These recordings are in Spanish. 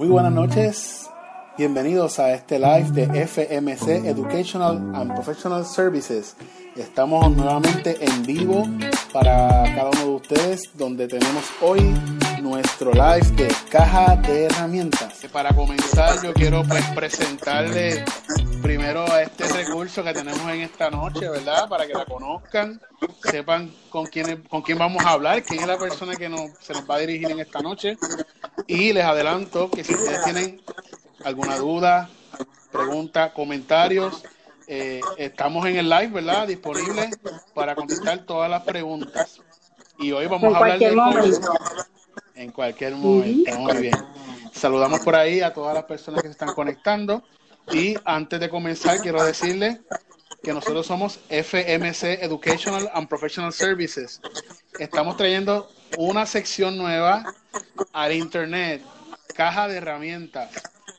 Muy buenas noches. Bienvenidos a este live de FMC Educational and Professional Services. Estamos nuevamente en vivo para cada uno de ustedes donde tenemos hoy nuestro live de caja de herramientas. Para comenzar yo quiero pues, presentarle primero a este recurso que tenemos en esta noche, ¿verdad? Para que la conozcan, sepan con quién, con quién vamos a hablar, quién es la persona que nos, se nos va a dirigir en esta noche. Y les adelanto que si ustedes tienen alguna duda, pregunta, comentarios, eh, estamos en el live, ¿verdad? Disponible para contestar todas las preguntas. Y hoy vamos a hablar de En cualquier momento, muy bien. Saludamos por ahí a todas las personas que se están conectando. Y antes de comenzar, quiero decirles que nosotros somos FMC Educational and Professional Services. Estamos trayendo una sección nueva al Internet, caja de herramientas.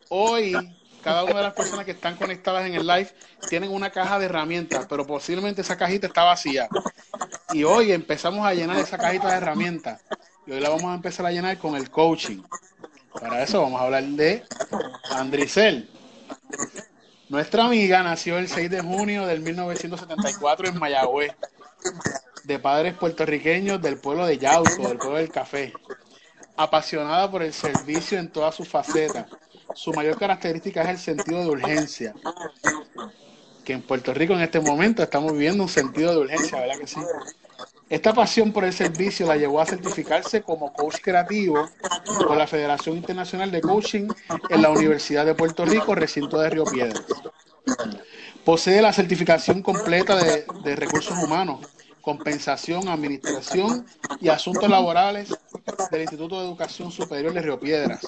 Hoy, cada una de las personas que están conectadas en el live tienen una caja de herramientas, pero posiblemente esa cajita está vacía. Y hoy empezamos a llenar esa cajita de herramientas. Y hoy la vamos a empezar a llenar con el coaching. Para eso vamos a hablar de Andricel. Nuestra amiga nació el 6 de junio del 1974 en Mayagüez, de padres puertorriqueños del pueblo de Yauco, del pueblo del café. Apasionada por el servicio en todas sus facetas. Su mayor característica es el sentido de urgencia. Que en Puerto Rico en este momento estamos viviendo un sentido de urgencia, ¿verdad que sí? Esta pasión por el servicio la llevó a certificarse como coach creativo por la Federación Internacional de Coaching en la Universidad de Puerto Rico, recinto de Río Piedras. Posee la certificación completa de, de recursos humanos, compensación, administración y asuntos laborales del Instituto de Educación Superior de Río Piedras.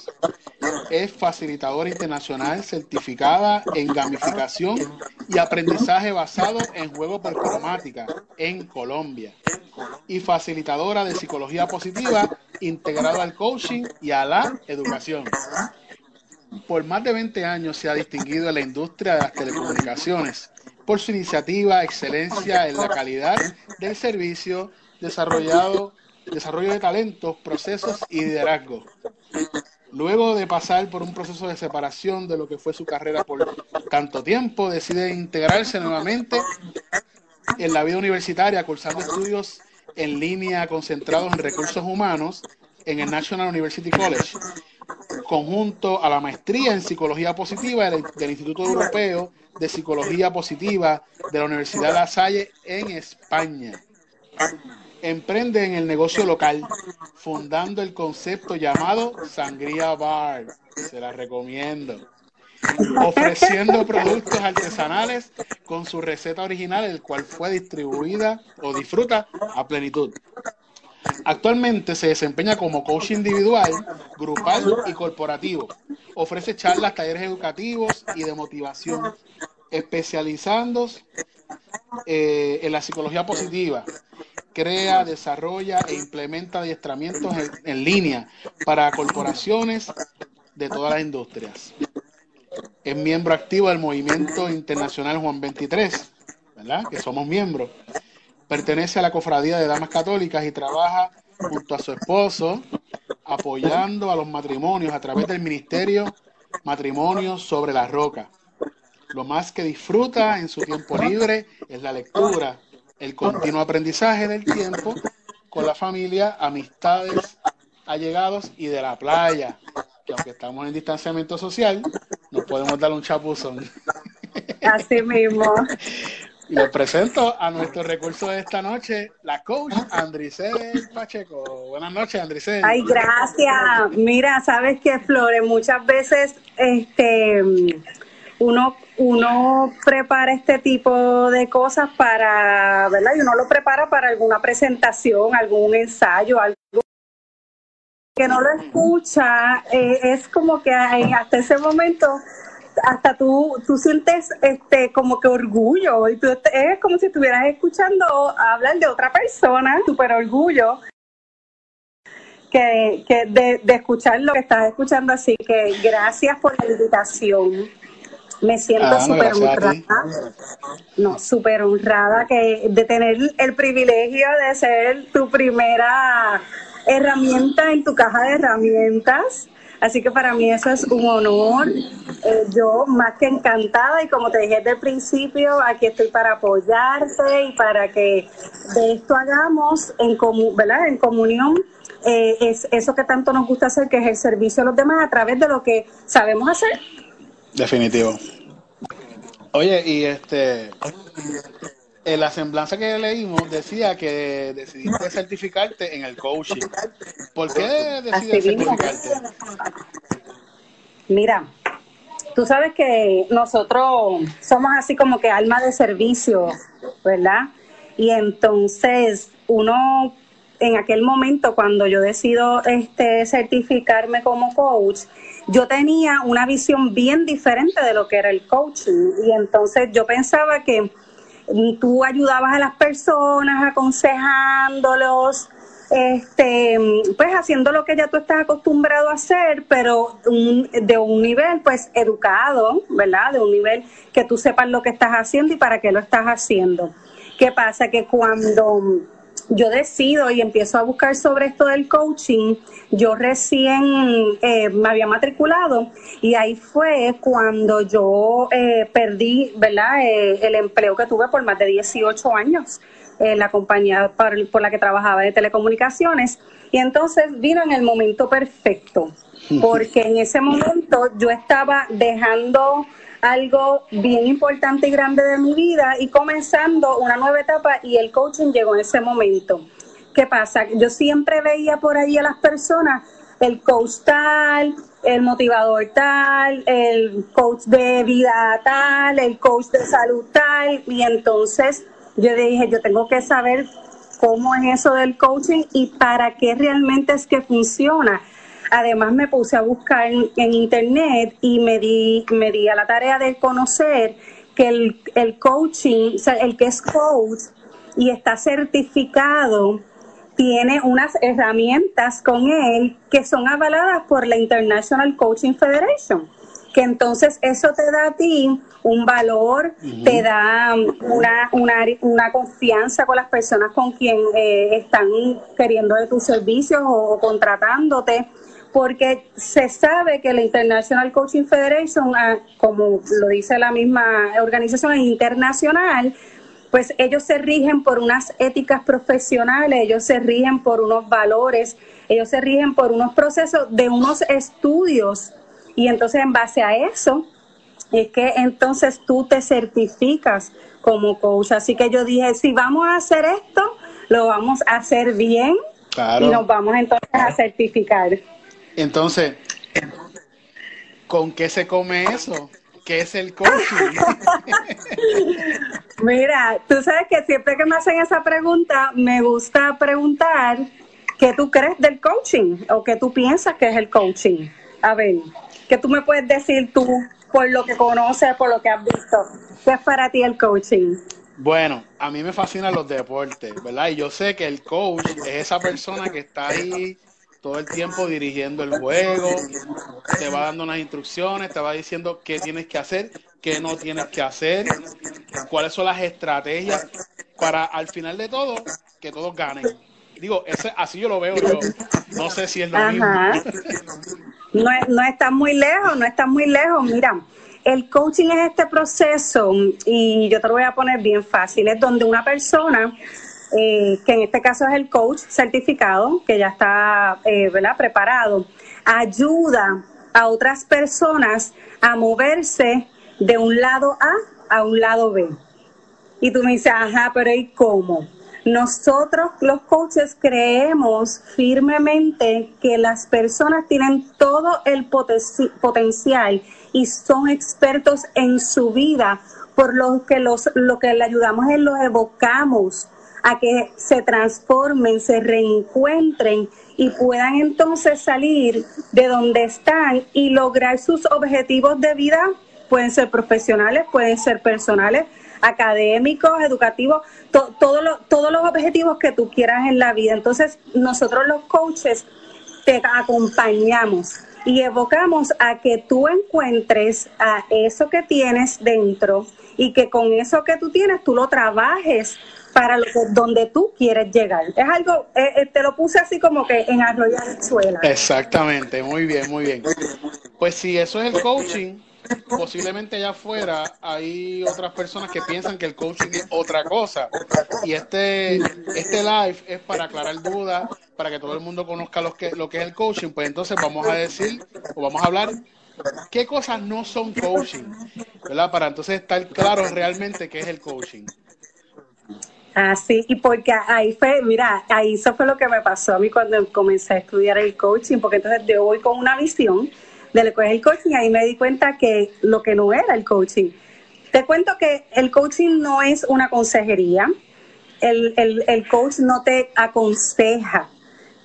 Es facilitadora internacional certificada en gamificación y aprendizaje basado en juego por cromática en Colombia. Y facilitadora de psicología positiva integrada al coaching y a la educación. Por más de 20 años se ha distinguido en la industria de las telecomunicaciones por su iniciativa, excelencia en la calidad del servicio desarrollado desarrollo de talentos, procesos y liderazgo. Luego de pasar por un proceso de separación de lo que fue su carrera por tanto tiempo, decide integrarse nuevamente en la vida universitaria, cursando estudios en línea concentrados en recursos humanos en el National University College, conjunto a la maestría en psicología positiva del, Instituto Europeo de Psicología Positiva de la Universidad de La Salle en España emprende en el negocio local, fundando el concepto llamado Sangría Bar. Se la recomiendo. Ofreciendo productos artesanales con su receta original, el cual fue distribuida o disfruta a plenitud. Actualmente se desempeña como coach individual, grupal y corporativo. Ofrece charlas, talleres educativos y de motivación, especializándose eh, en la psicología positiva, crea, desarrolla e implementa adiestramientos en, línea para corporaciones de todas las industrias. Es miembro activo del Movimiento Internacional Juan 23, ¿verdad? Que somos miembros. Pertenece a la Cofradía de Damas Católicas y trabaja junto a su esposo apoyando a los matrimonios a través del Ministerio Matrimonios sobre la Roca. Lo más que disfruta en su tiempo libre es la lectura, el continuo aprendizaje del tiempo con la familia, amistades, allegados y de la playa, que aunque estamos en distanciamiento social, nos podemos dar un chapuzón. Así mismo. Les presento a nuestro recurso de esta noche, la coach Andricel Pacheco. Buenas noches, Andricel. Ay, gracias. Mira, sabes que Flores, muchas veces este uno uno prepara este tipo de cosas para, ¿verdad? Y uno lo prepara para alguna presentación, algún ensayo, algo que no lo escucha, eh, es como que hasta ese momento hasta tú, tú sientes este como que orgullo y tú, es como si estuvieras escuchando hablar de otra persona, súper orgullo que, que de, de escuchar lo que estás escuchando, así que gracias por la invitación. Me siento ah, súper honrada, no, súper honrada que, de tener el privilegio de ser tu primera herramienta en tu caja de herramientas. Así que para mí eso es un honor. Eh, yo más que encantada y como te dije desde el principio, aquí estoy para apoyarte y para que de esto hagamos en, ¿verdad? en comunión eh, es eso que tanto nos gusta hacer, que es el servicio a los demás a través de lo que sabemos hacer. Definitivo. Oye, y este, en la semblanza que leímos decía que decidiste certificarte en el coaching. ¿Por qué decidiste certificarte? Mira, tú sabes que nosotros somos así como que alma de servicio, ¿verdad? Y entonces uno en aquel momento cuando yo decido este certificarme como coach, yo tenía una visión bien diferente de lo que era el coaching y entonces yo pensaba que tú ayudabas a las personas aconsejándolos, este, pues haciendo lo que ya tú estás acostumbrado a hacer, pero de un nivel pues educado, ¿verdad? De un nivel que tú sepas lo que estás haciendo y para qué lo estás haciendo. ¿Qué pasa? Que cuando yo decido y empiezo a buscar sobre esto del coaching, yo recién eh, me había matriculado y ahí fue cuando yo eh, perdí, ¿verdad? Eh, el empleo que tuve por más de 18 años en la compañía por, por la que trabajaba de telecomunicaciones y entonces vino en el momento perfecto porque en ese momento yo estaba dejando algo bien importante y grande de mi vida y comenzando una nueva etapa y el coaching llegó en ese momento. ¿Qué pasa? Yo siempre veía por ahí a las personas el coach tal, el motivador tal, el coach de vida tal, el coach de salud tal, y entonces yo dije, yo tengo que saber cómo es eso del coaching y para qué realmente es que funciona. Además me puse a buscar en, internet y me di, me di a la tarea de conocer que el, el coaching, o sea, el que es coach y está certificado, tiene unas herramientas con él que son avaladas por la International Coaching Federation que entonces eso te da a ti un valor, te da una, una, una, confianza con las personas con quien eh, están queriendo de tus servicios o contratándote porque se sabe que la International Coaching Federation, ah, como lo dice la misma organización internacional, pues ellos se rigen por unas éticas profesionales, ellos se rigen por unos valores, ellos se rigen por unos procesos de unos estudios. Y entonces en base a eso es que entonces tú te certificas como coach. Así que yo dije, si vamos a hacer esto, lo vamos a hacer bien y nos vamos entonces a certificar. Entonces, ¿con qué se come eso? ¿Qué es el coaching? Mira, tú sabes que siempre que me hacen esa pregunta, me gusta preguntar qué tú crees del coaching o qué tú piensas que es el coaching. A ver, ¿qué tú me puedes decir tú por lo que conoces, por lo que has visto? ¿Qué es para ti el coaching? Bueno, a mí me fascinan los deportes, ¿verdad? Y yo sé que el coach es esa persona que está ahí todo el tiempo dirigiendo el juego, te va dando unas instrucciones, te va diciendo qué tienes que hacer, qué no tienes que hacer, cuáles son las estrategias para al final de todo que todos ganen. Digo, ese, así yo lo veo yo. No sé si es lo mismo. No, no está muy lejos, no está muy lejos. Mira, el coaching es este proceso, y yo te lo voy a poner bien fácil, es donde una persona eh, que en este caso es el coach certificado, que ya está eh, preparado, ayuda a otras personas a moverse de un lado A a un lado B. Y tú me dices, ajá, pero ¿y cómo? Nosotros los coaches creemos firmemente que las personas tienen todo el potencial y son expertos en su vida, por lo que los, lo que le ayudamos es los evocamos a que se transformen, se reencuentren y puedan entonces salir de donde están y lograr sus objetivos de vida. Pueden ser profesionales, pueden ser personales, académicos, educativos, todos los objetivos que tú quieras en la vida. Entonces, nosotros los coaches te acompañamos y evocamos a que tú encuentres a eso que tienes dentro y que con eso que tú tienes tú lo trabajes para lo donde tú quieres llegar. Es algo, eh, eh, te lo puse así como que en suela. Exactamente, muy bien, muy bien. Pues si eso es el coaching, posiblemente allá afuera hay otras personas que piensan que el coaching es otra cosa. Y este, este live es para aclarar dudas, para que todo el mundo conozca lo que, lo que es el coaching. Pues entonces vamos a decir, o vamos a hablar qué cosas no son coaching, ¿verdad? Para entonces estar claro realmente qué es el coaching. Así, y porque ahí fue, mira, ahí eso fue lo que me pasó a mí cuando comencé a estudiar el coaching, porque entonces yo voy con una visión de lo que es el coaching, ahí me di cuenta que lo que no era el coaching. Te cuento que el coaching no es una consejería, el, el, el coach no te aconseja,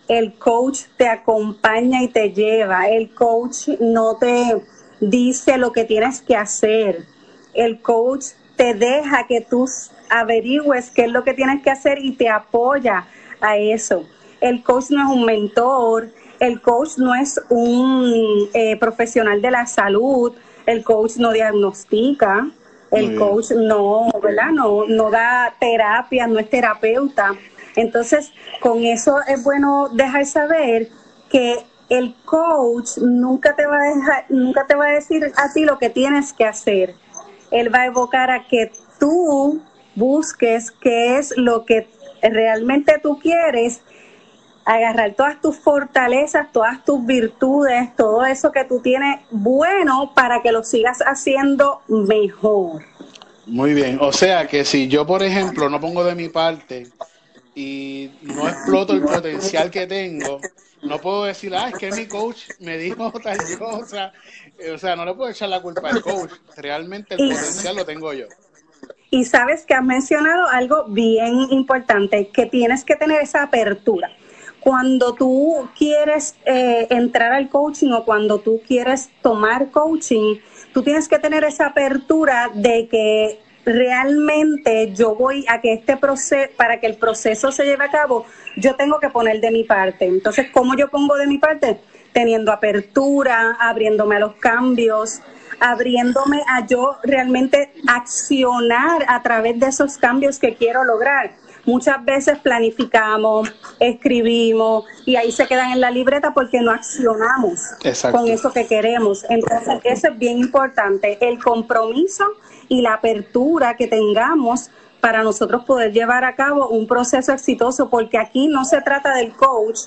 el coach te acompaña y te lleva, el coach no te dice lo que tienes que hacer, el coach te deja que tú averigües qué es lo que tienes que hacer y te apoya a eso. El coach no es un mentor, el coach no es un eh, profesional de la salud, el coach no diagnostica, el coach no, ¿verdad? No, no da terapia, no es terapeuta. Entonces, con eso es bueno dejar saber que el coach nunca te va a dejar, nunca te va a decir a ti lo que tienes que hacer. Él va a evocar a que tú busques qué es lo que realmente tú quieres, agarrar todas tus fortalezas, todas tus virtudes, todo eso que tú tienes bueno para que lo sigas haciendo mejor. Muy bien, o sea que si yo, por ejemplo, no pongo de mi parte y no exploto el potencial que tengo, no puedo decir, ah, es que mi coach me dijo tal cosa. O sea, no le puedo echar la culpa al coach. Realmente el potencial lo tengo yo. Y sabes que has mencionado algo bien importante, que tienes que tener esa apertura. Cuando tú quieres eh, entrar al coaching o cuando tú quieres tomar coaching, tú tienes que tener esa apertura de que realmente yo voy a que este proceso, para que el proceso se lleve a cabo, yo tengo que poner de mi parte. Entonces, ¿cómo yo pongo de mi parte? Teniendo apertura, abriéndome a los cambios, abriéndome a yo realmente accionar a través de esos cambios que quiero lograr. Muchas veces planificamos, escribimos y ahí se quedan en la libreta porque no accionamos con eso que queremos. Entonces, eso es bien importante, el compromiso y la apertura que tengamos para nosotros poder llevar a cabo un proceso exitoso, porque aquí no se trata del coach,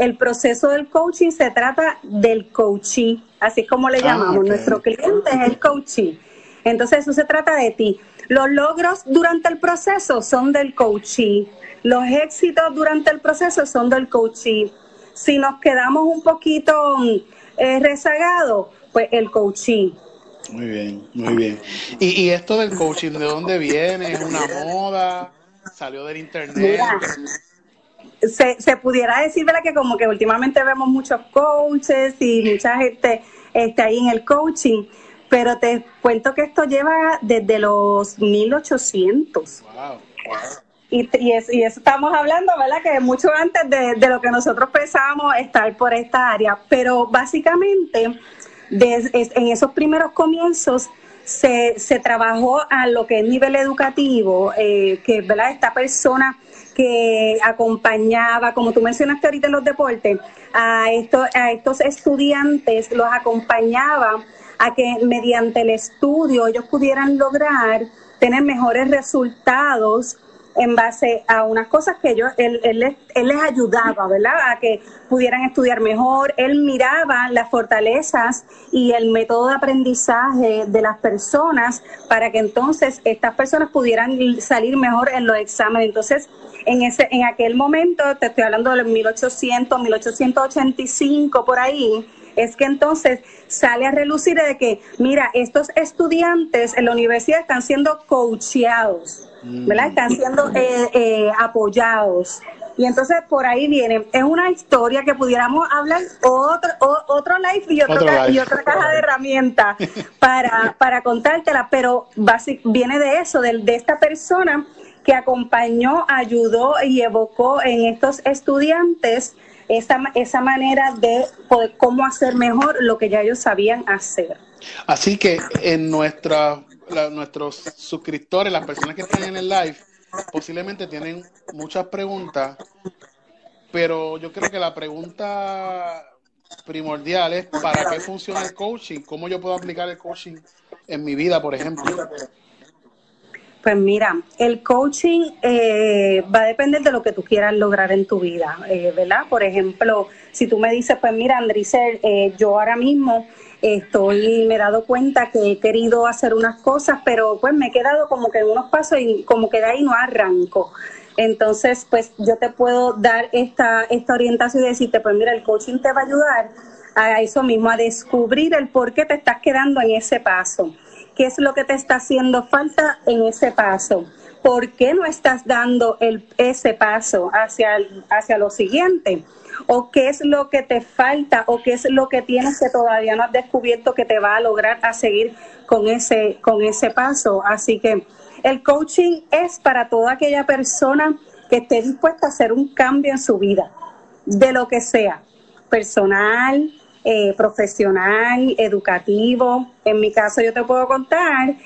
el proceso del coaching se trata del coachee, así como le ah, llamamos. Nuestro cliente es el coachee. Entonces eso se trata de ti. Los logros durante el proceso son del coachee. Los éxitos durante el proceso son del coachee. Si nos quedamos un poquito eh, rezagados, pues el coachee. Muy bien, muy bien. ¿Y, ¿Y, esto del coaching, de dónde viene? ¿Es una moda? ¿Salió del internet? Se, se pudiera decir ¿verdad? que como que últimamente vemos muchos coaches y mucha gente está ahí en el coaching, pero te cuento que esto lleva desde los 1800. Wow. Y, y, eso, y, eso, estamos hablando, ¿verdad? Que mucho antes de, de, lo que nosotros pensábamos estar por esta área. Pero básicamente, en esos primeros comienzos, se, se trabajó a lo que es nivel educativo, eh, que, ¿verdad? Esta persona que acompañaba, como tú mencionaste ahorita en los deportes, a, estos, a estos estudiantes los acompañaba a que mediante el estudio ellos pudieran lograr tener mejores resultados en base a unas cosas que ellos, él, él, les ayudaba, ¿verdad? A que pudieran estudiar mejor. Él miraba las fortalezas y el método de aprendizaje de las personas para que entonces estas personas pudieran salir mejor en los exámenes. Entonces, en, ese, en aquel momento, te estoy hablando de 1800, 1885, por ahí, es que entonces sale a relucir de que, mira, estos estudiantes en la universidad están siendo coacheados, ¿verdad? Mm. Están siendo eh, eh, apoyados. Y entonces por ahí viene, es una historia que pudiéramos hablar otro, otro live y, y otra caja de herramientas para, para contártela, pero viene de eso, de, de esta persona que acompañó, ayudó y evocó en estos estudiantes esa, esa manera de poder, cómo hacer mejor lo que ya ellos sabían hacer. Así que en nuestra, nuestros suscriptores, las personas que están en el live, posiblemente tienen muchas preguntas, pero yo creo que la pregunta primordial es para qué funciona el coaching, cómo yo puedo aplicar el coaching en mi vida, por ejemplo. Pues mira, el coaching eh, va a depender de lo que tú quieras lograr en tu vida, eh, ¿verdad? Por ejemplo, si tú me dices, pues mira, Andrizel, eh, yo ahora mismo estoy, me he dado cuenta que he querido hacer unas cosas, pero pues me he quedado como que en unos pasos y como que de ahí no arranco. Entonces, pues yo te puedo dar esta, esta orientación y decirte, pues mira, el coaching te va a ayudar a eso mismo, a descubrir el por qué te estás quedando en ese paso qué es lo que te está haciendo falta en ese paso. ¿Por qué no estás dando el, ese paso hacia, hacia lo siguiente? ¿O qué es lo que te falta? ¿O qué es lo que tienes que todavía no has descubierto que te va a lograr a seguir con ese, con ese paso? Así que el coaching es para toda aquella persona que esté dispuesta a hacer un cambio en su vida, de lo que sea, personal, eh, profesional, educativo. En mi caso yo te puedo contar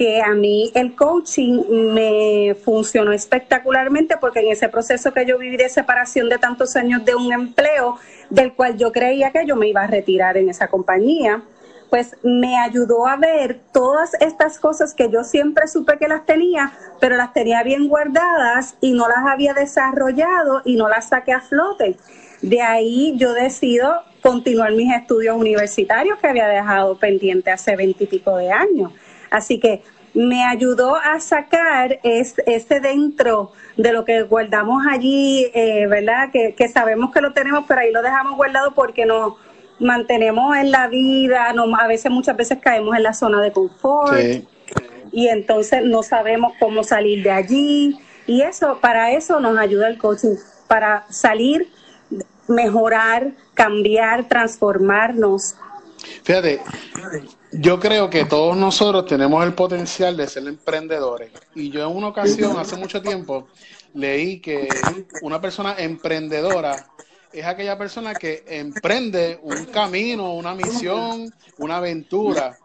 que a mí el coaching me funcionó espectacularmente porque en ese proceso que yo viví de separación de tantos años de un empleo del cual yo creía que yo me iba a retirar en esa compañía, pues me ayudó a ver todas estas cosas que yo siempre supe que las tenía, pero las tenía bien guardadas y no las había desarrollado y no las saqué a flote. De ahí yo decido continuar mis estudios universitarios que había dejado pendiente hace veintipico de años. Así que me ayudó a sacar ese, dentro de lo que guardamos allí, eh, ¿verdad? Que, sabemos que lo tenemos, pero ahí lo dejamos guardado porque nos mantenemos en la vida, no, a veces muchas veces caemos en la zona de confort y entonces no sabemos cómo salir de allí y eso, para eso nos ayuda el coaching, para salir mejorar, cambiar, transformarnos. Fíjate, yo creo que todos nosotros tenemos el potencial de ser emprendedores. Y yo en una ocasión, hace mucho tiempo, leí que una persona emprendedora es aquella persona que emprende un camino, una misión, una aventura.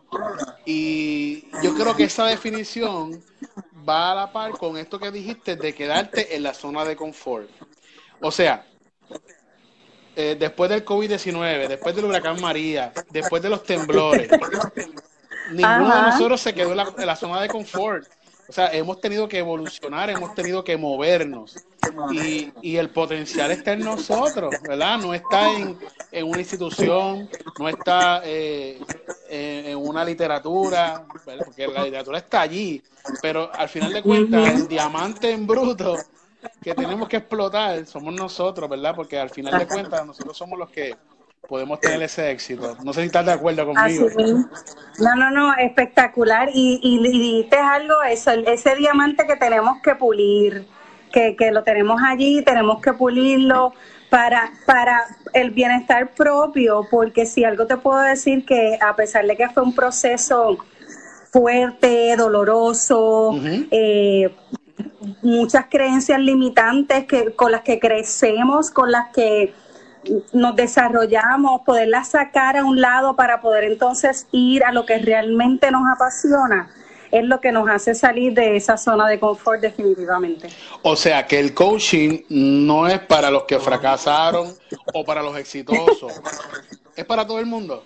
Y yo creo que esa definición va a la par con esto que dijiste de quedarte en la zona de confort. O sea, eh, después del COVID-19, después del huracán María, después de los temblores, ninguno de nosotros se quedó en la, zona de confort. O sea, hemos tenido que evolucionar, hemos tenido que movernos. Y, el potencial está en nosotros, ¿verdad? No está en, una institución, no está eh, en, una literatura, porque la literatura está allí. Pero al final de cuentas, el diamante en bruto que tenemos que explotar somos nosotros, ¿verdad? Porque al final de cuentas nosotros somos los que podemos tener ese éxito. No sé si estás de acuerdo conmigo. no, no, no, espectacular. Y, y, algo, eso, ese diamante que tenemos que pulir, que, que lo tenemos allí, tenemos que pulirlo para, para el bienestar propio, porque si algo te puedo decir que a pesar de que fue un proceso fuerte, doloroso, eh, muchas creencias limitantes que, con las que crecemos, con las que nos desarrollamos, poderlas sacar a un lado para poder entonces ir a lo que realmente nos apasiona, es lo que nos hace salir de esa zona de confort definitivamente. O sea que el coaching no es para los que fracasaron o para los exitosos, es para todo el mundo.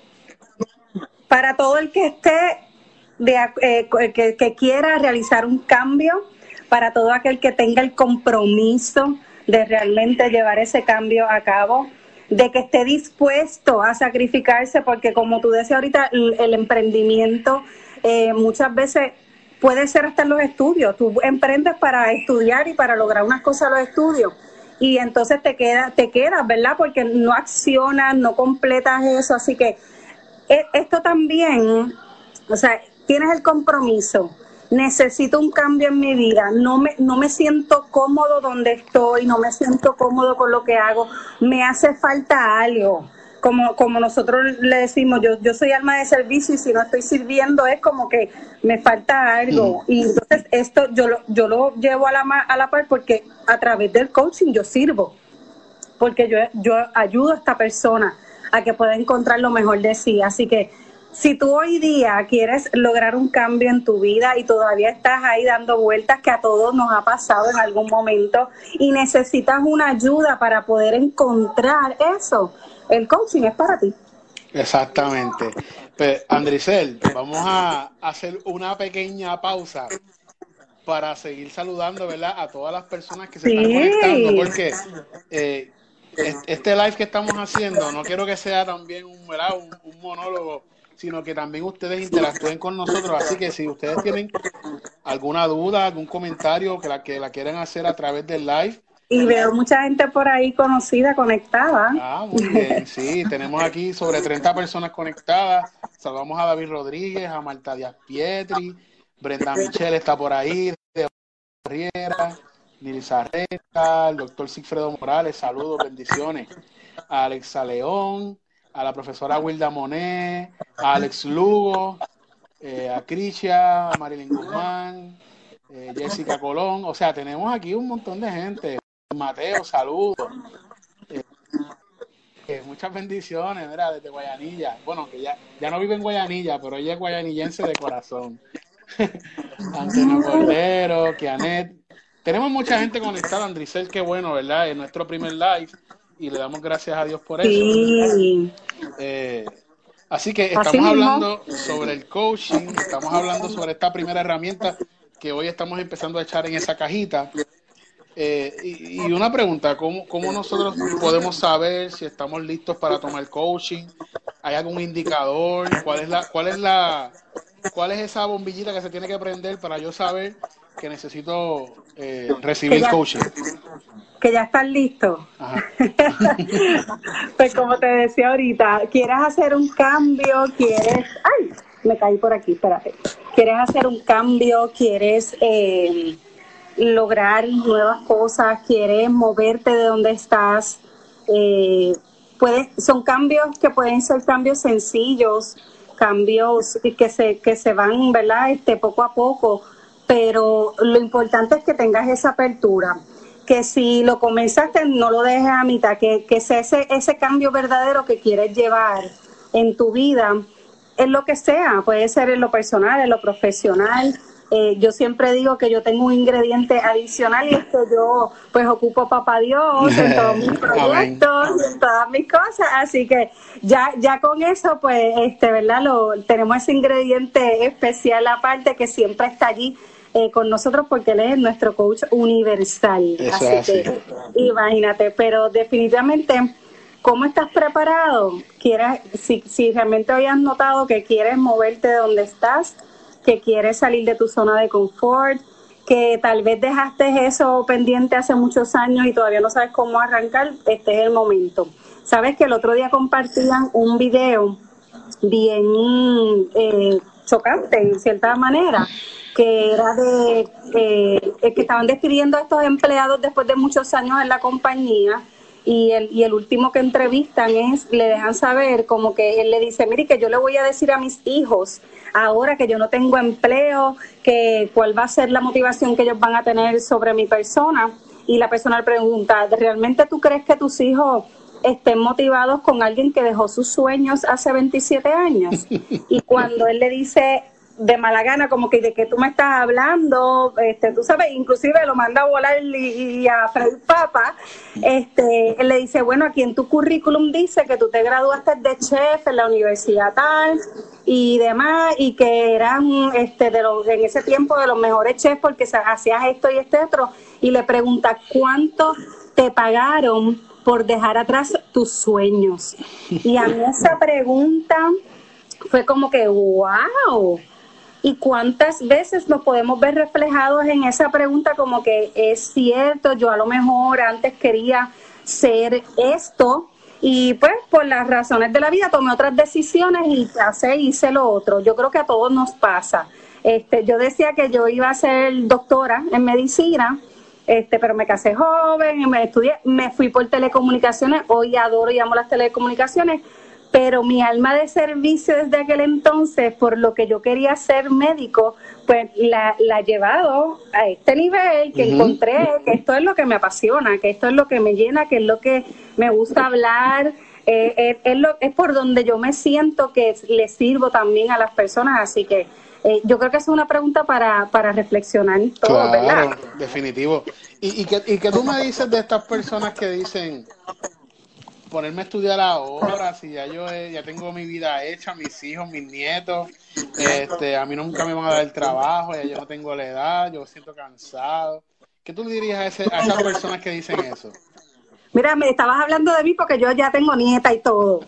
Para todo el que esté, de, eh, que, que quiera realizar un cambio, para todo aquel que tenga el compromiso de realmente llevar ese cambio a cabo, de que esté dispuesto a sacrificarse, porque como tú decías ahorita, el, emprendimiento eh, muchas veces puede ser hasta en los estudios. Tú emprendes para estudiar y para lograr unas cosas los estudios. Y entonces te queda, te quedas, ¿verdad? Porque no accionas, no completas eso. Así que e, esto también, o sea, tienes el compromiso, necesito un cambio en mi vida, no me, no me siento cómodo donde estoy, no me siento cómodo con lo que hago, me hace falta algo. Como, como nosotros le decimos, yo, yo soy alma de servicio y si no estoy sirviendo es como que me falta algo. Mm. Y entonces esto yo lo, yo lo llevo a la, a la par porque a través del coaching yo sirvo, porque yo, yo ayudo a esta persona a que pueda encontrar lo mejor de sí. Así que si tú hoy día quieres lograr un cambio en tu vida y todavía estás ahí dando vueltas que a todos nos ha pasado en algún momento y necesitas una ayuda para poder encontrar eso, el coaching es para ti. Exactamente. Pues, Andricel, vamos a hacer una pequeña pausa para seguir saludando, ¿verdad? A todas las personas que se están conectando, porque eh, este live que estamos haciendo, no quiero que sea también un, un, monólogo, sino que también ustedes interactúen con nosotros. Así que si ustedes tienen alguna duda, algún comentario que la que la quieran hacer a través del live. Y veo mucha gente por ahí conocida, conectada. Ah, muy bien, sí, tenemos aquí sobre 30 personas conectadas. Saludamos a David Rodríguez, a Marta Díaz Pietri, Brenda Michelle está por ahí, de Riera, Nilsa Reta, el doctor Sigfredo Morales, saludos, bendiciones. A Alexa León, a la profesora Wilda Monet, a Alex Lugo, eh, a Crisia, a Marilyn Guzmán, eh, Jessica Colón. O sea, tenemos aquí un montón de gente. Mateo, saludos. Eh, muchas bendiciones, mira, desde Guayanilla. Bueno, que ya, ya no vive en Guayanilla, pero ella es guayanillense de corazón. Antonio Cordero, Kianet. Tenemos mucha gente conectada, Andricel, qué bueno, ¿verdad? En nuestro primer live y le damos gracias a Dios por eso. Eh, así que estamos hablando sobre el coaching, estamos hablando sobre esta primera herramienta que hoy estamos empezando a echar en esa cajita. Eh, y, una pregunta, ¿cómo, ¿cómo nosotros podemos saber si estamos listos para tomar coaching? ¿Hay algún indicador? ¿Cuál es la, cuál es la, cuál es esa bombillita que se tiene que prender para yo saber que necesito eh, recibir coaching? Que ya estás listo. pues como te decía ahorita, quieres hacer un cambio, quieres... ¡Ay! Me caí por aquí, espérate. Quieres hacer un cambio, quieres... Eh, lograr nuevas cosas, quieres moverte de donde estás. Eh, puedes, son cambios que pueden ser cambios sencillos, cambios que se, que se van, ¿verdad? Este, poco a poco, pero lo importante es que tengas esa apertura, que si lo comenzaste no lo dejes a mitad, que, que sea ese, ese cambio verdadero que quieres llevar en tu vida, en lo que sea, puede ser en lo personal, en lo profesional, eh, yo siempre digo que yo tengo un ingrediente adicional y es que yo pues ocupo papá Dios en todos mis proyectos, en todas mis cosas, así que ya ya con eso pues este verdad lo tenemos ese ingrediente especial aparte que siempre está allí eh, con nosotros porque él es nuestro coach universal, así, que imagínate, pero definitivamente ¿Cómo estás preparado? ¿Quieres, si, si realmente habías notado que quieres moverte de donde estás, que quieres salir de tu zona de confort, que tal vez dejaste eso pendiente hace muchos años y todavía no sabes cómo arrancar, este es el momento. Sabes que el otro día compartían un video bien eh, chocante en cierta manera, que era de eh, que estaban despidiendo a estos empleados después de muchos años en la compañía y el, y el último que entrevistan es, le dejan saber como que él le dice, mire que yo le voy a decir a mis hijos ahora que yo no tengo empleo, que cuál va a ser la motivación que ellos van a tener sobre mi persona. Y la persona le pregunta, ¿realmente tú crees que tus hijos estén motivados con alguien que dejó sus sueños hace 27 años? Y cuando él le dice, de mala gana, como que de que tú me estás hablando, este, tú sabes, inclusive lo manda a volar y, a Fred Papa, este, él le dice, bueno, aquí en tu currículum dice que tú te graduaste de chef en la universidad tal y demás, y que eras este, de los, en ese tiempo de los mejores chefs porque hacías esto y este otro, y le pregunta, ¿cuánto te pagaron por dejar atrás tus sueños? Y a mí esa pregunta fue como que, wow, y cuántas veces nos podemos ver reflejados en esa pregunta como que es cierto, yo a lo mejor antes quería ser esto y pues por las razones de la vida tomé otras decisiones y hace, hice lo otro. Yo creo que a todos nos pasa. Este, yo decía que yo iba a ser doctora en medicina, este, pero me casé joven, y me estudié, me fui por telecomunicaciones, hoy adoro y amo las telecomunicaciones, pero mi alma de servicio desde aquel entonces, por lo que yo quería ser médico, pues la, la he llevado a este nivel que encontré que esto es lo que me apasiona, que esto es lo que me llena, que es lo que me gusta hablar, eh, es, lo, es por donde yo me siento que le sirvo también a las personas, así que eh, yo creo que es una pregunta para, para reflexionar todo, claro, definitivo. ¿Y, y, que, ¿Y qué tú me dices de estas personas que dicen, ponerme a estudiar ahora, si ya yo ya tengo mi vida hecha, mis hijos, mis nietos, este, a mí nunca me van a dar el trabajo, ya yo no tengo la edad, yo me siento cansado. ¿Qué tú le dirías a, ese, a esas personas que dicen eso? Mira, me estabas hablando de mí porque yo ya tengo nieta y todo.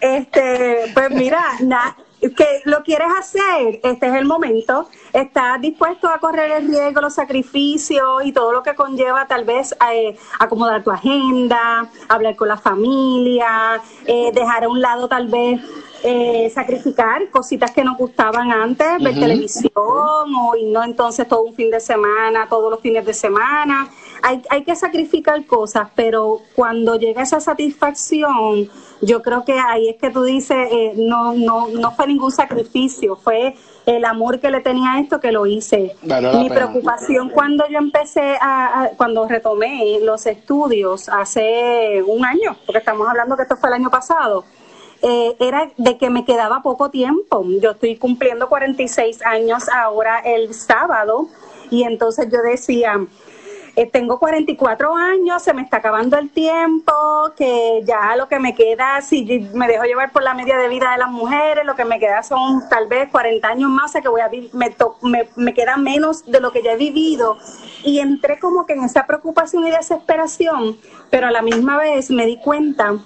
Este, pues mira, na, que lo quieres hacer, este es el momento, estás dispuesto a correr el riesgo, los sacrificios y todo lo que conlleva tal vez eh, acomodar tu agenda, hablar con la familia, eh, dejar a un lado tal vez eh, sacrificar cositas que nos gustaban antes, ver televisión o y no entonces todo un fin de semana, todos los fines de semana. Hay, hay que sacrificar cosas, pero cuando llega esa satisfacción, yo creo que ahí es que tú dices, eh, no, no, no fue ningún sacrificio, fue el amor que le tenía a esto que lo hice. Mi preocupación cuando yo empecé a, cuando retomé los estudios hace un año, porque estamos hablando que esto fue el año pasado, eh, era de que me quedaba poco tiempo. Yo estoy cumpliendo 46 años ahora el sábado y entonces yo decía, eh, tengo 44 años, se me está acabando el tiempo, que ya lo que me queda, si me dejo llevar por la media de vida de las mujeres, lo que me queda son tal vez 40 años más, o sea que voy a me, me, me queda menos de lo que ya he vivido. Y entré como que en esa preocupación y desesperación, pero a la misma vez me di cuenta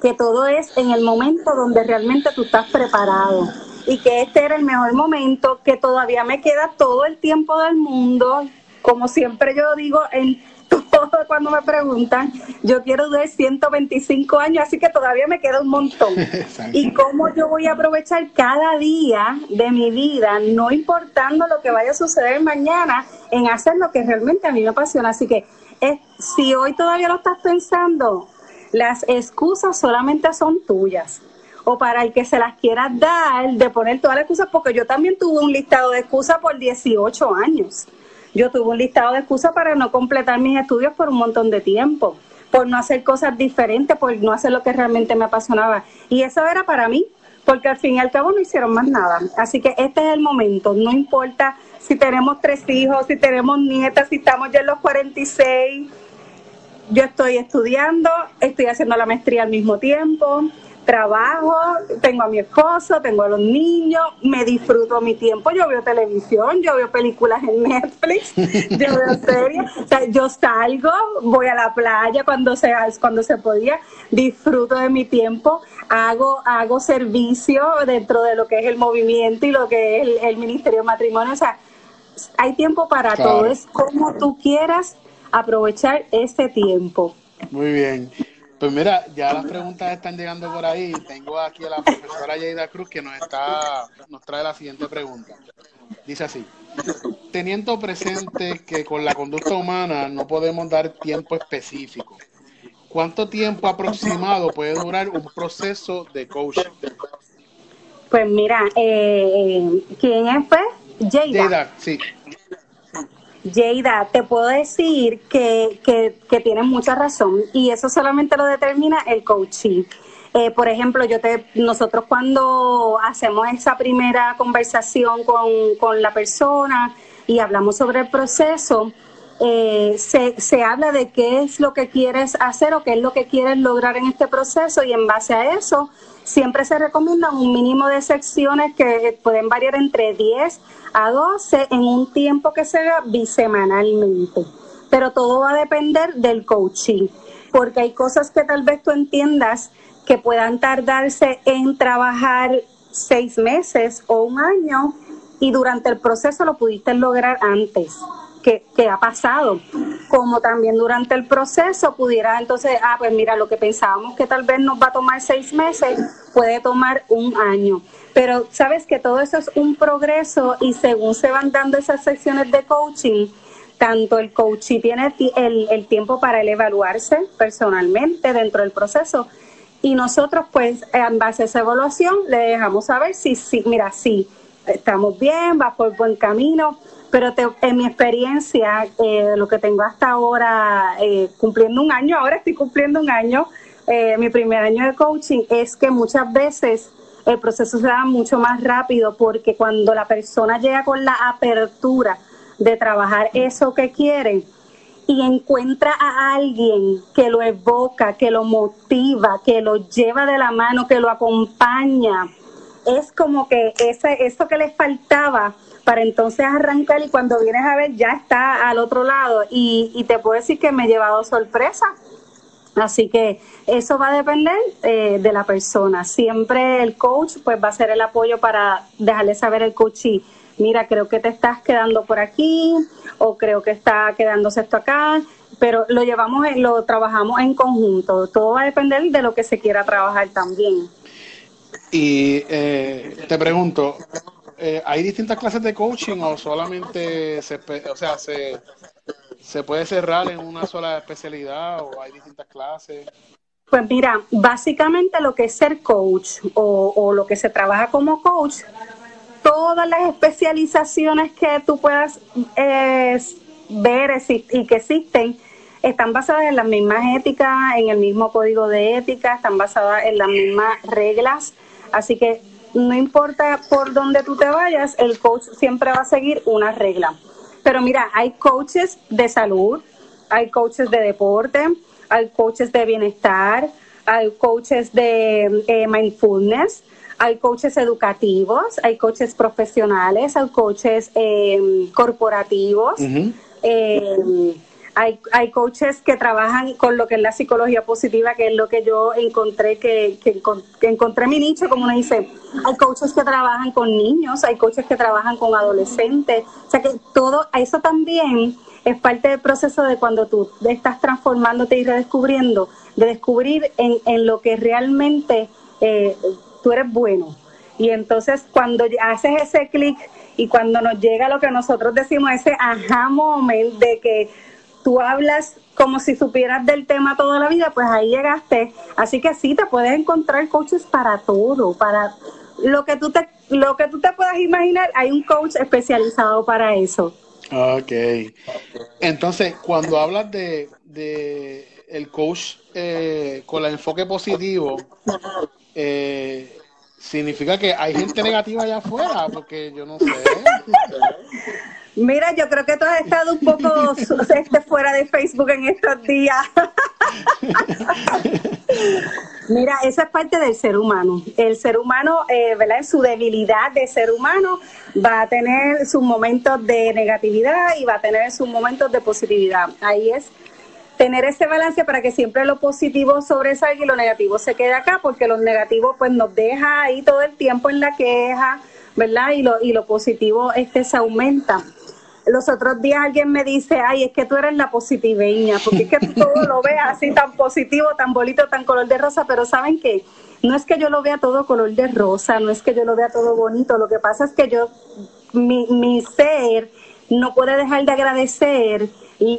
que todo es en el momento donde realmente tú estás preparado y que este era el mejor momento, que todavía me queda todo el tiempo del mundo, como siempre yo digo en todo cuando me preguntan, yo quiero durar 125 años, así que todavía me queda un montón. y cómo yo voy a aprovechar cada día de mi vida, no importando lo que vaya a suceder mañana, en hacer lo que realmente a mí me apasiona. Así que si hoy todavía lo estás pensando, las excusas solamente son tuyas. O para el que se las quiera dar, de poner todas las excusas, porque yo también tuve un listado de excusas por 18 años. Yo tuve un listado de excusas para no completar mis estudios por un montón de tiempo, por no hacer cosas diferentes, por no hacer lo que realmente me apasionaba. Y eso era para mí, porque al fin y al cabo no hicieron más nada. Así que este es el momento, no importa si tenemos tres hijos, si tenemos nietas, si estamos ya en los 46. Yo estoy estudiando, estoy haciendo la maestría al mismo tiempo, trabajo, tengo a mi esposo, tengo a los niños, me disfruto mi tiempo, yo veo televisión, yo veo películas en Netflix, yo veo series, o sea, yo salgo, voy a la playa cuando se, cuando se podía, disfruto de mi tiempo, hago, hago servicio dentro de lo que es el movimiento y lo que es el, Ministerio de Matrimonio, o sea, hay tiempo para todo, es como tú quieras aprovechar ese tiempo. Muy bien. Pues mira, ya las preguntas están llegando por ahí. Tengo aquí a la profesora Yeida Cruz que nos está, nos trae la siguiente pregunta. Dice así: Teniendo presente que con la conducta humana no podemos dar tiempo específico, ¿cuánto tiempo aproximado puede durar un proceso de coaching? Pues mira, eh, ¿quién es? Pues Yeida. sí. Jada, te puedo decir que, que, que tienes mucha razón y eso solamente lo determina el coaching. Eh, por ejemplo, yo te, nosotros cuando hacemos esa primera conversación con, con la persona y hablamos sobre el proceso, eh, se, se habla de qué es lo que quieres hacer o qué es lo que quieres lograr en este proceso y en base a eso siempre se recomienda un mínimo de secciones que pueden variar entre 10 a 12 en un tiempo que sea bisemanalmente. Pero todo va a depender del coaching, porque hay cosas que tal vez tú entiendas que puedan tardarse en trabajar seis meses o un año y durante el proceso lo pudiste lograr antes que, ha pasado, como también durante el proceso pudiera entonces, ah, pues mira, lo que pensábamos que tal vez nos va a tomar seis meses, puede tomar un año. Pero sabes que todo eso es un progreso y según se van dando esas secciones de coaching, tanto el coach tiene el, el tiempo para el evaluarse personalmente dentro del proceso y nosotros pues en base a esa evaluación le dejamos saber si, si mira, sí, estamos bien, va por buen camino, pero en mi experiencia, eh, lo que tengo hasta ahora, eh, cumpliendo un año, ahora estoy cumpliendo un año eh, mi primer año de coaching es que muchas veces el proceso se da mucho más rápido porque cuando la persona llega con la apertura de trabajar eso que quiere y encuentra a alguien que lo evoca, que lo motiva, que lo lleva de la mano, que lo acompaña, es como que ese, eso que les faltaba para entonces arrancar y cuando vienes a ver ya está al otro lado y, y te puedo decir que me he llevado sorpresa. Así que eso va a depender eh, de la persona. Siempre el coach pues va a ser el apoyo para dejarle saber al coach y mira, creo que te estás quedando por aquí o creo que está quedándose esto acá, pero lo llevamos, lo trabajamos en conjunto. Todo va a depender de lo que se quiera trabajar también. Y eh, te pregunto, eh, ¿hay distintas clases de coaching o solamente se, o sea, se, se puede cerrar en una sola especialidad o hay distintas clases? Pues mira, básicamente lo que es ser coach o, lo que se trabaja como coach, todas las especializaciones que tú puedas ver y que existen, están basadas en las mismas éticas, en el mismo código de ética, están basadas en las mismas reglas. Así que no importa por dónde tú te vayas, el coach siempre va a seguir una regla. Pero mira, hay coaches de salud, hay coaches de deporte, hay coaches de bienestar, hay coaches de eh, mindfulness, hay coaches educativos, hay coaches profesionales, hay coaches eh, corporativos. Hay, hay coaches que trabajan con lo que es la psicología positiva, que es lo que yo encontré, que, que, encontré mi nicho, como uno dice. Hay coaches que trabajan con niños, hay coaches que trabajan con adolescentes. O sea que todo eso también es parte del proceso de cuando tú estás transformándote y redescubriendo, de descubrir en, en lo que realmente eh, tú eres bueno. Y entonces cuando haces ese clic y cuando nos llega lo que nosotros decimos, ese aha moment de que tú hablas como si supieras del tema toda la vida, pues ahí llegaste. Así que sí, te puedes encontrar coaches para todo, para lo que tú te, lo que tú te puedas imaginar, hay un coach especializado para eso. Ok. Entonces, cuando hablas de, de el coach eh, con el enfoque positivo, eh, significa que hay gente negativa allá afuera, porque yo no sé. Mira, yo creo que tú has estado un poco este, fuera de Facebook en estos días. Mira, esa es parte del ser humano. El ser humano, eh, ¿verdad? En su debilidad de ser humano va a tener sus momentos de negatividad y va a tener sus momentos de positividad. Ahí es tener ese balance para que siempre lo positivo sobresalga y lo negativo se quede acá, porque lo negativo pues nos deja ahí todo el tiempo en la queja, ¿verdad? Y lo, y lo positivo este se aumenta los otros días alguien me dice, ay, es que tú eres la positiveña, porque es que tú todo lo ves así tan positivo, tan bonito, tan color de rosa, pero ¿saben qué? No es que yo lo vea todo color de rosa, no es que yo lo vea todo bonito, lo que pasa es que yo, mi, mi ser no puede dejar de agradecer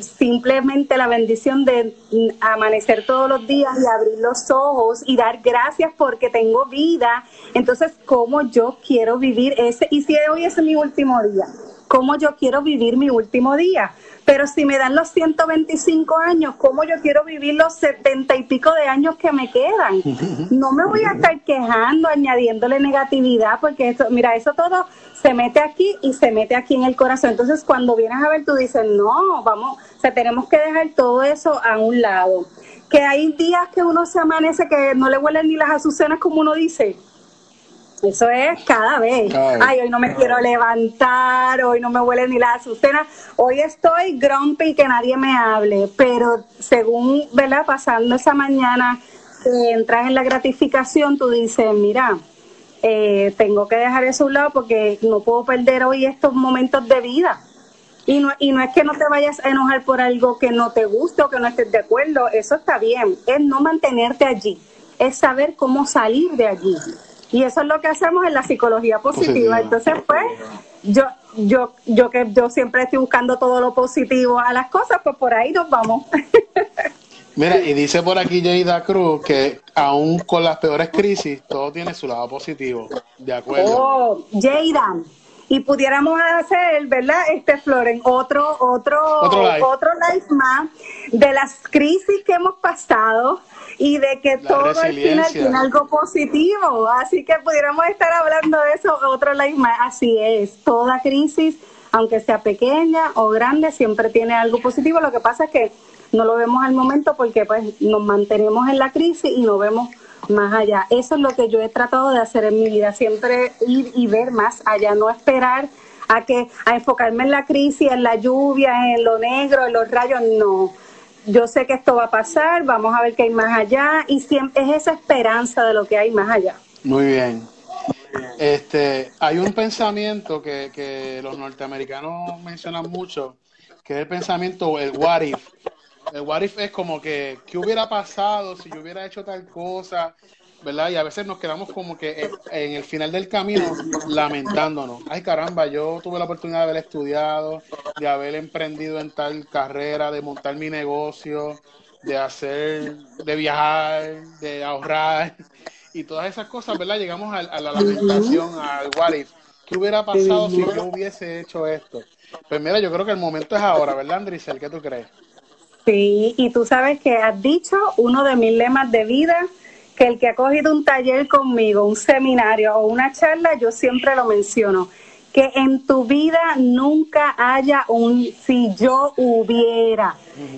simplemente la bendición de amanecer todos los días y abrir los ojos y dar gracias porque tengo vida. Entonces, ¿cómo yo quiero vivir ese? Y si hoy es mi último día, cómo yo quiero vivir mi último día. Pero si me dan los 125 años, ¿cómo yo quiero vivir los 70 y pico de años que me quedan? No me voy a estar quejando, añadiéndole negatividad, porque eso, mira, eso todo se mete aquí y se mete aquí en el corazón. Entonces, cuando vienes a ver, tú dices, no, vamos, o sea, tenemos que dejar todo eso a un lado. Que hay días que uno se amanece que no le huelen ni las azucenas, como uno dice eso es cada vez. Ay, hoy no me quiero levantar, hoy no me huele ni la azucena. Hoy estoy grumpy que nadie me hable, pero según, ¿verdad? Pasando esa mañana, entras en la gratificación, tú dices, mira, eh, tengo que dejar eso a un lado porque no puedo perder hoy estos momentos de vida. Y no, y no es que no te vayas a enojar por algo que no te guste o que no estés de acuerdo, eso está bien, es no mantenerte allí, es saber cómo salir de allí. Y eso es lo que hacemos en la psicología positiva. Entonces, pues, yo, yo, yo que yo siempre estoy buscando todo lo positivo a las cosas, pues por ahí nos vamos. Mira, y dice por aquí Jada Cruz que aún con las peores crisis, todo tiene su lado positivo. De acuerdo. Oh, Jada. Y pudiéramos hacer, ¿verdad? Este Floren, otro, otro, otro live. otro live más de las crisis que hemos pasado y de que todo al final tiene algo positivo. Así que pudiéramos estar hablando de eso otro live más. Así es, toda crisis, aunque sea pequeña o grande, siempre tiene algo positivo. Lo que pasa es que no lo vemos al momento porque pues nos mantenemos en la crisis y no vemos más allá. Eso es lo que yo he tratado de hacer en mi vida, siempre ir y ver más allá, no esperar a que a enfocarme en la crisis, en la lluvia, en lo negro, en los rayos, no yo sé que esto va a pasar, vamos a ver qué hay más allá y siempre es esa esperanza de lo que hay más allá. Muy bien. Este, hay un pensamiento que, que los norteamericanos mencionan mucho, que es el pensamiento, el what if. El what if es como que, ¿qué hubiera pasado si yo hubiera hecho tal cosa? ¿Verdad? Y a veces nos quedamos como que en, el final del camino lamentándonos. Ay, caramba, yo tuve la oportunidad de haber estudiado, de haber emprendido en tal carrera, de montar mi negocio, de hacer, de viajar, de ahorrar y todas esas cosas, ¿verdad? Llegamos a, la lamentación, al what if. ¿Qué hubiera pasado si yo hubiese hecho esto? Pues mira, yo creo que el momento es ahora, ¿verdad, Andricel? ¿Qué tú crees? Sí, y tú sabes que has dicho uno de mis lemas de vida que el que ha cogido un taller conmigo, un seminario o una charla, yo siempre lo menciono, que en tu vida nunca haya un si yo hubiera,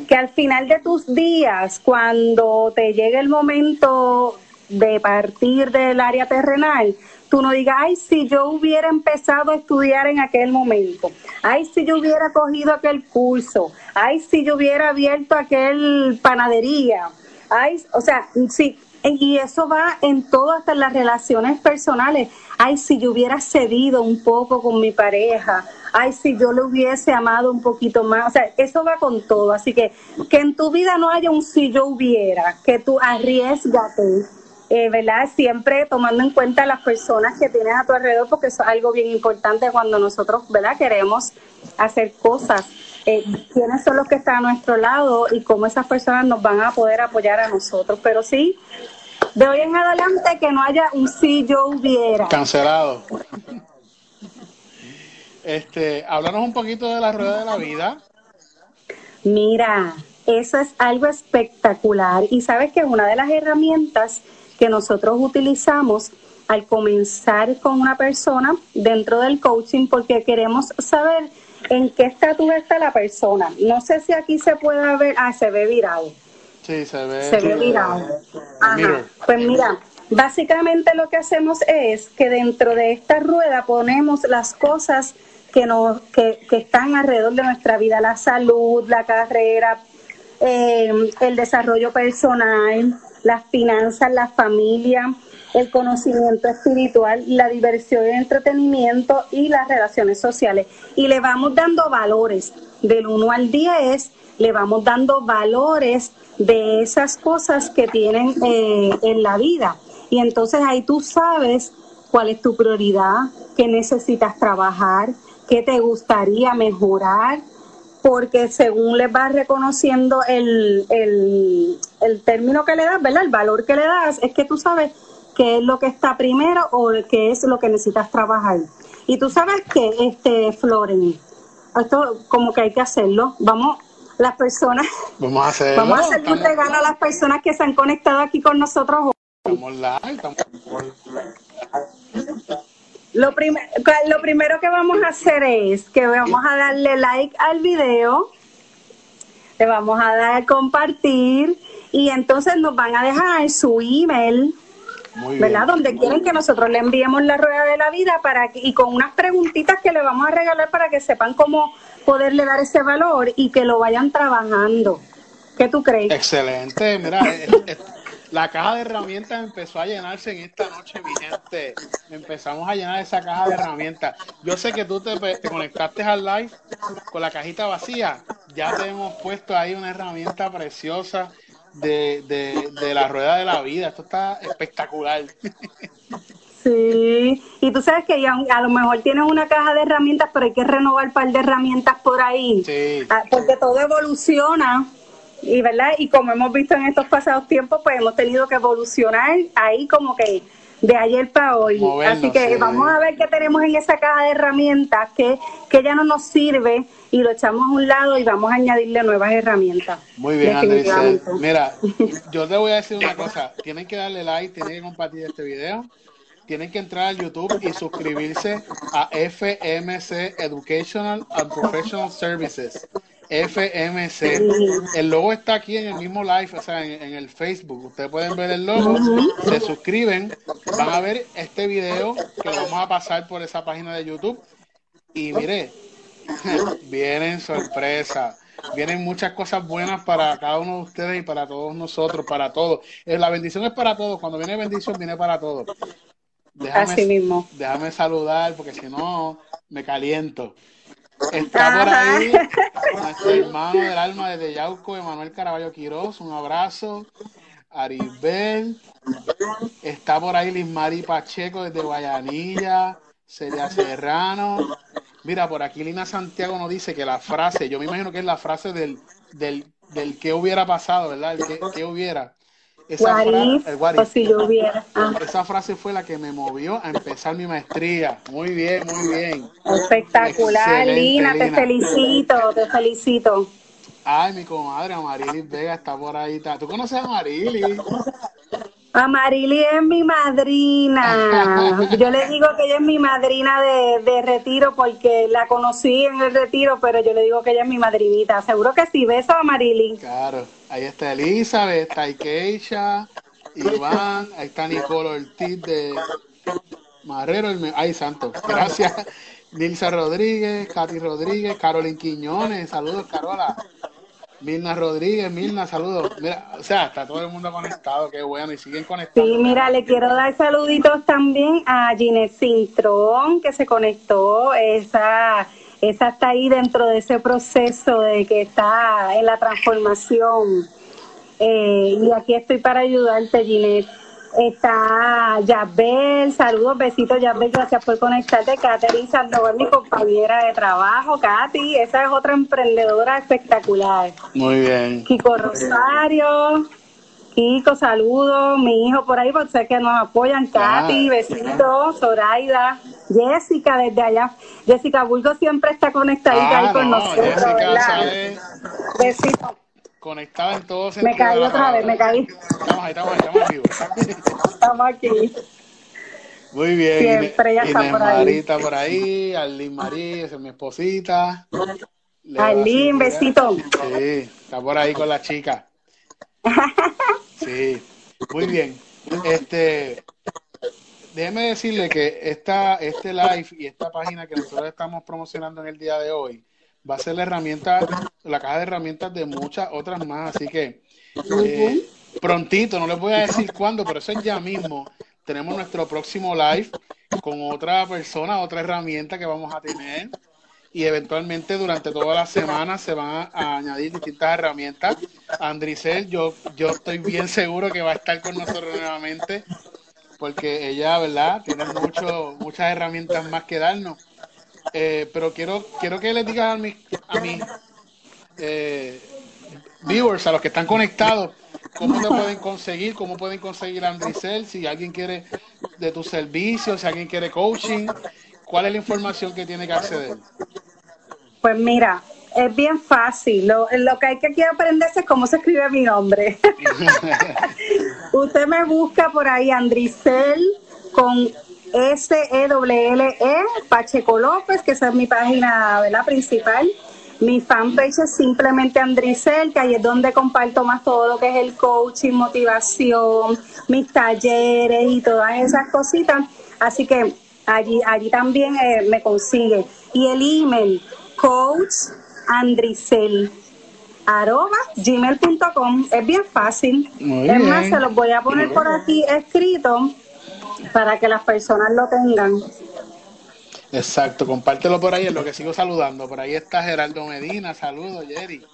que al final de tus días, cuando te llegue el momento de partir del área terrenal, tú no digas, ay, si yo hubiera empezado a estudiar en aquel momento, ay, si yo hubiera cogido aquel curso, ay, si yo hubiera abierto aquel panadería, ay, o sea, si y eso va en todo, hasta en las relaciones personales. Ay, si yo hubiera cedido un poco con mi pareja. Ay, si yo le hubiese amado un poquito más. O sea, eso va con todo. Así que que en tu vida no haya un si yo hubiera, que tú arriesgate. Eh, ¿verdad? Siempre tomando en cuenta las personas que tienes a tu alrededor, porque eso es algo bien importante cuando nosotros, ¿verdad? Queremos hacer cosas eh, quiénes son los que están a nuestro lado y cómo esas personas nos van a poder apoyar a nosotros. Pero sí, de hoy en adelante que no haya un si yo hubiera. Cancelado. Este, háblanos un poquito de la rueda de la vida. Mira, eso es algo espectacular y sabes que es una de las herramientas que nosotros utilizamos al comenzar con una persona dentro del coaching porque queremos saber en qué estatus está la persona. No sé si aquí se puede ver, ah, se ve virado. Sí, se ve. Se ve virado. Ajá. Pues mira, básicamente lo que hacemos es que dentro de esta rueda ponemos las cosas que, nos, que, que están alrededor de nuestra vida, la salud, la carrera, eh, el desarrollo personal, las finanzas, la familia, el conocimiento espiritual, la diversión y el entretenimiento y las relaciones sociales. Y le vamos dando valores del 1 al 10, le vamos dando valores de esas cosas que tienen eh, en la vida. Y entonces ahí tú sabes cuál es tu prioridad, qué necesitas trabajar, qué te gustaría mejorar, porque según les vas reconociendo el, el, el término que le das, ¿verdad? El valor que le das, es que tú sabes qué es lo que está primero o qué es lo que necesitas trabajar. Y tú sabes que, este, Floren, esto como que hay que hacerlo. Vamos, las personas. Vamos a hacerlo. Vamos a hacer un regalo a las personas que se han conectado aquí con nosotros. Estamos live, estamos lo, lo primero que vamos a hacer es que vamos a darle like al video, le vamos a dar compartir y entonces nos van a dejar su email ¿verdad? Donde quieren que nosotros le enviemos la rueda de la vida para y con unas preguntitas que le vamos a regalar para que sepan cómo poderle dar ese valor y que lo vayan trabajando. ¿Qué tú crees? Excelente, mira, eh, eh, la caja de herramientas empezó a llenarse en esta noche, mi gente. Empezamos a llenar esa caja de herramientas. Yo sé que tú te, te conectaste al live con la cajita vacía. Ya te hemos puesto ahí una herramienta preciosa de, de, de la rueda de la vida. Esto está espectacular. Sí, y tú sabes que ya, a lo mejor tienes una caja de herramientas, pero hay que renovar un par de herramientas por ahí, sí. Ah, porque todo evoluciona y verdad y como hemos visto en estos pasados tiempos, pues hemos tenido que evolucionar ahí como que de ayer para hoy. Así que vamos a ver qué tenemos en esa caja de herramientas que, que ya no nos sirve y lo echamos a un lado y vamos a añadirle nuevas herramientas. Muy bien, Andrés. Mira, yo te voy a decir una cosa. Tienen que darle like, tienen que compartir este video. Tienen que entrar a YouTube y suscribirse a FMC Educational and Professional Services. FMC. El logo está aquí en el mismo live, o sea, en, el Facebook. Ustedes pueden ver el logo, se suscriben, van a ver este video que vamos a pasar por esa página de YouTube. Y mire, vienen sorpresas. Vienen muchas cosas buenas para cada uno de ustedes y para todos nosotros, para todos. Eh, la bendición es para todos. Cuando viene bendición, viene para todos. Déjame, Así mismo. Déjame saludar porque si no, me caliento. Está por ahí nuestro hermano del alma desde Yauco, Emanuel Caraballo Quiroz, un abrazo. Aribel, está por ahí Lismari Pacheco desde Guayanilla, Celia Serrano. Mira, por aquí Lina Santiago nos dice que la frase, yo me imagino que es la frase del, del, del que hubiera pasado, ¿verdad? El que hubiera. Esa, frase, ah. esa frase fue la que me movió a empezar mi maestría. Muy bien, muy bien. Espectacular, Lina, te felicito, te felicito. Ay, mi comadre Amarilis Vega está por ahí. ¿Tú conoces a Amarilis? Amarili es mi madrina. Yo le digo que ella es mi madrina de, retiro porque la conocí en el retiro, pero yo le digo que ella es mi madrinita. Seguro que sí. Beso a Amarili. Claro. Ahí está Elizabeth, está Ikeisha, Iván, ahí está Nicolo Ortiz de Marrero. Ay, santo. Gracias. Nilsa Rodríguez, Katy Rodríguez, Carolyn Quiñones. Saludos, Carola. Milna Rodríguez, Milna, saludos. Mira, o sea, está todo el mundo conectado, qué bueno, y siguen conectados. Sí, mira, le quiero dar saluditos también a Ginés Cintrón, que se conectó, esa, esa está ahí dentro de ese proceso de que está en la transformación. Eh, y aquí estoy para ayudarte, Ginés. Está Yabel, saludos, besitos Yabel, gracias por conectarte. Katherine Sandoval, mi compañera de trabajo. Katy, esa es otra emprendedora espectacular. Muy bien. Kiko Rosario, Kiko, saludos. Mi hijo por ahí, por sé que nos apoyan. Katy, besitos. Zoraida, Jessica desde allá. Jessica Bulgo siempre está conectadita ahí con nosotros, Besitos conectada en todos Me caí otra vez, me caí. Estamos ahí, estamos ahí, estamos aquí. Estamos aquí. Muy bien. Siempre ella está por ahí. Marita por ahí, Arlene María, esa es mi esposita. Arlene, besito. Sí, está por ahí con la chica. Sí, muy bien. Este, déjeme decirle que esta, este live y esta página que nosotros estamos promocionando en el día de hoy va a ser la herramienta, la caja de herramientas de muchas otras más. Así que eh, prontito, no les voy a decir cuándo, pero eso es ya mismo. Tenemos nuestro próximo live con otra persona, otra herramienta que vamos a tener. Y eventualmente durante toda la semana se van a, añadir distintas herramientas. Andricel, yo, yo estoy bien seguro que va a estar con nosotros nuevamente porque ella, ¿verdad? Tiene mucho, muchas herramientas más que darnos. Eh, pero quiero quiero que les digas a mis a mis eh, viewers, a los que están conectados, cómo te pueden conseguir, cómo pueden conseguir a Andricel, si alguien quiere de tus servicios, si alguien quiere coaching, cuál es la información que tiene que acceder. Pues mira, es bien fácil. Lo, lo que hay que aquí aprenderse es cómo se escribe mi nombre. Usted me busca por ahí, Andricel, con S-E-W-L-E, e, Pacheco López, que esa es mi página ¿verdad? principal. Mi fanpage es simplemente Andricel, que ahí es donde comparto más todo lo que es el coaching, motivación, mis talleres y todas esas cositas. Así que allí, allí también eh, me consigue. Y el email, coachandricel arroba gmail.com es bien fácil. es más, se los voy a poner por aquí escrito para que las personas lo tengan. Exacto, compártelo por ahí, es lo que sigo saludando. Por ahí está Gerardo Medina, saludos, Jerry.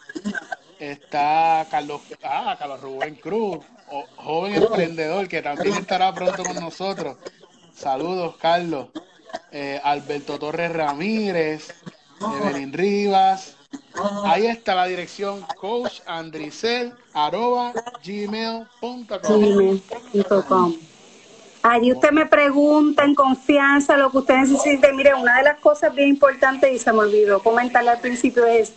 Está Carlos, ah, Carlos Rubén Cruz, joven emprendedor que también estará pronto con nosotros. Saludos, Carlos. Eh, Alberto Torres Ramírez, Evelyn Rivas. Ahí está la dirección coachandricel arroba gmail.com. Allí usted me pregunta en confianza lo que usted necesite. Mire, una de las cosas bien importantes, y se me olvidó comentarle al principio, es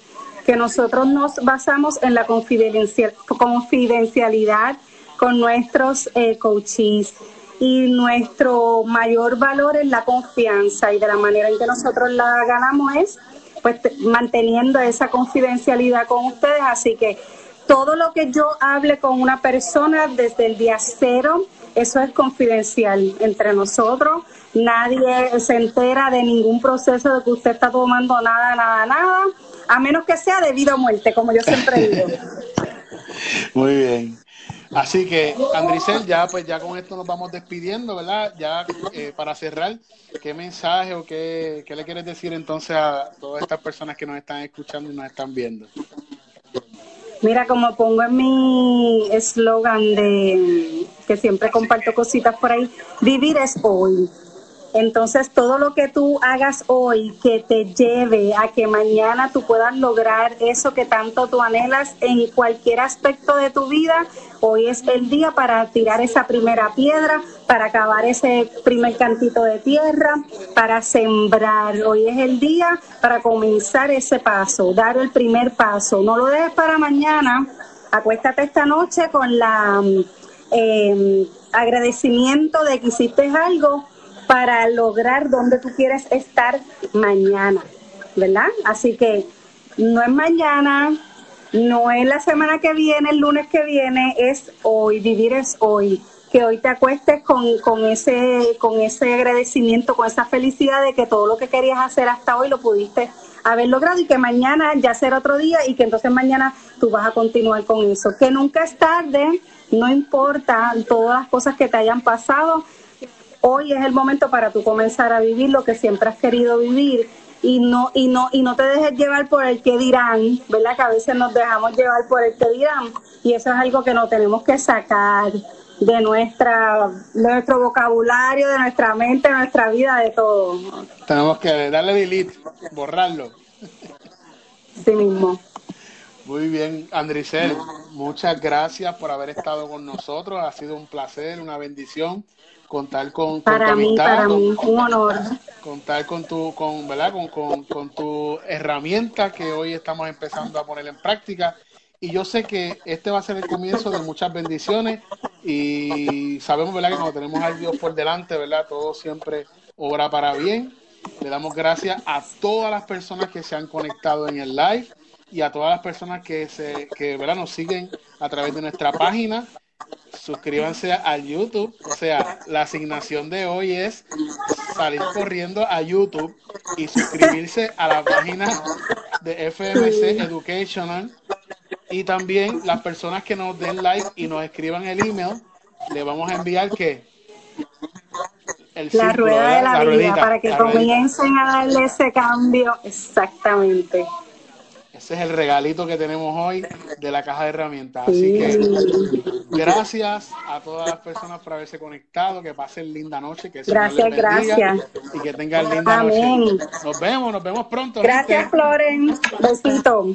que nosotros nos basamos en la confidencialidad con nuestros eh, coaches y nuestro mayor valor es la confianza y de la manera en que nosotros la ganamos es pues manteniendo esa confidencialidad con ustedes. Así que todo lo que yo hable con una persona desde el día cero, eso es confidencial entre nosotros. Nadie se entera de ningún proceso de que usted está tomando nada, nada, nada, a menos que sea debido a muerte, como yo siempre digo. Muy bien. Así que, Andricel, ya pues ya con esto nos vamos despidiendo, ¿verdad? Ya eh, para cerrar, ¿qué mensaje o qué, qué le quieres decir entonces a todas estas personas que nos están escuchando y nos están viendo? Mira, como pongo en mi eslogan de que siempre comparto cositas por ahí, vivir es hoy. Entonces, todo lo que tú hagas hoy que te lleve a que mañana tú puedas lograr eso que tanto tú anhelas en cualquier aspecto de tu vida, hoy es el día para tirar esa primera piedra, para acabar ese primer cantito de tierra, para sembrar. Hoy es el día para comenzar ese paso, dar el primer paso. No lo dejes para mañana. Acuéstate esta noche con la eh, agradecimiento de que hiciste algo para lograr donde tú quieres estar mañana, ¿verdad? Así que no es mañana, no es la semana que viene, el lunes que viene, es hoy, vivir es hoy. Que hoy te acuestes con, con, ese, con ese agradecimiento, con esa felicidad de que todo lo que querías hacer hasta hoy lo pudiste haber logrado y que mañana ya será otro día y que entonces mañana tú vas a continuar con eso. Que nunca es tarde, no importa todas las cosas que te hayan pasado, hoy es el momento para tú comenzar a vivir lo que siempre has querido vivir y no y no y no te dejes llevar por el que dirán, ¿verdad? Que a veces nos dejamos llevar por el que dirán y eso es algo que no tenemos que sacar de nuestra de nuestro vocabulario, de nuestra mente, de nuestra vida, de todo. Tenemos que darle delete, borrarlo. Sí mismo. Muy bien, Andricel, muchas gracias por haber estado con nosotros. Ha sido un placer, una bendición contar con, para mí, para mí, un honor. Contar con tu, con, ¿verdad? Con, con, tu herramienta que hoy estamos empezando a poner en práctica. Y yo sé que este va a ser el comienzo de muchas bendiciones y sabemos, ¿verdad? Que cuando tenemos a Dios por delante, ¿verdad? Todo siempre obra para bien. Le damos gracias a todas las personas que se han conectado en el live y a todas las personas que, se, que ¿verdad? nos siguen a través de nuestra página suscríbanse al YouTube. O sea, la asignación de hoy es salir corriendo a YouTube y suscribirse a la página de FMC Educational. Y también las personas que nos den like y nos escriban el email, le vamos a enviar que el la rueda de la, vida para que comiencen a darle ese cambio exactamente. Ese es el regalito que tenemos hoy de la caja de herramientas. Así que gracias a todas las personas por haberse conectado. Que pasen linda noche. Que gracias, gracias. Y que tengan linda noche. Nos vemos, nos vemos pronto. Gracias, Floren. Besito.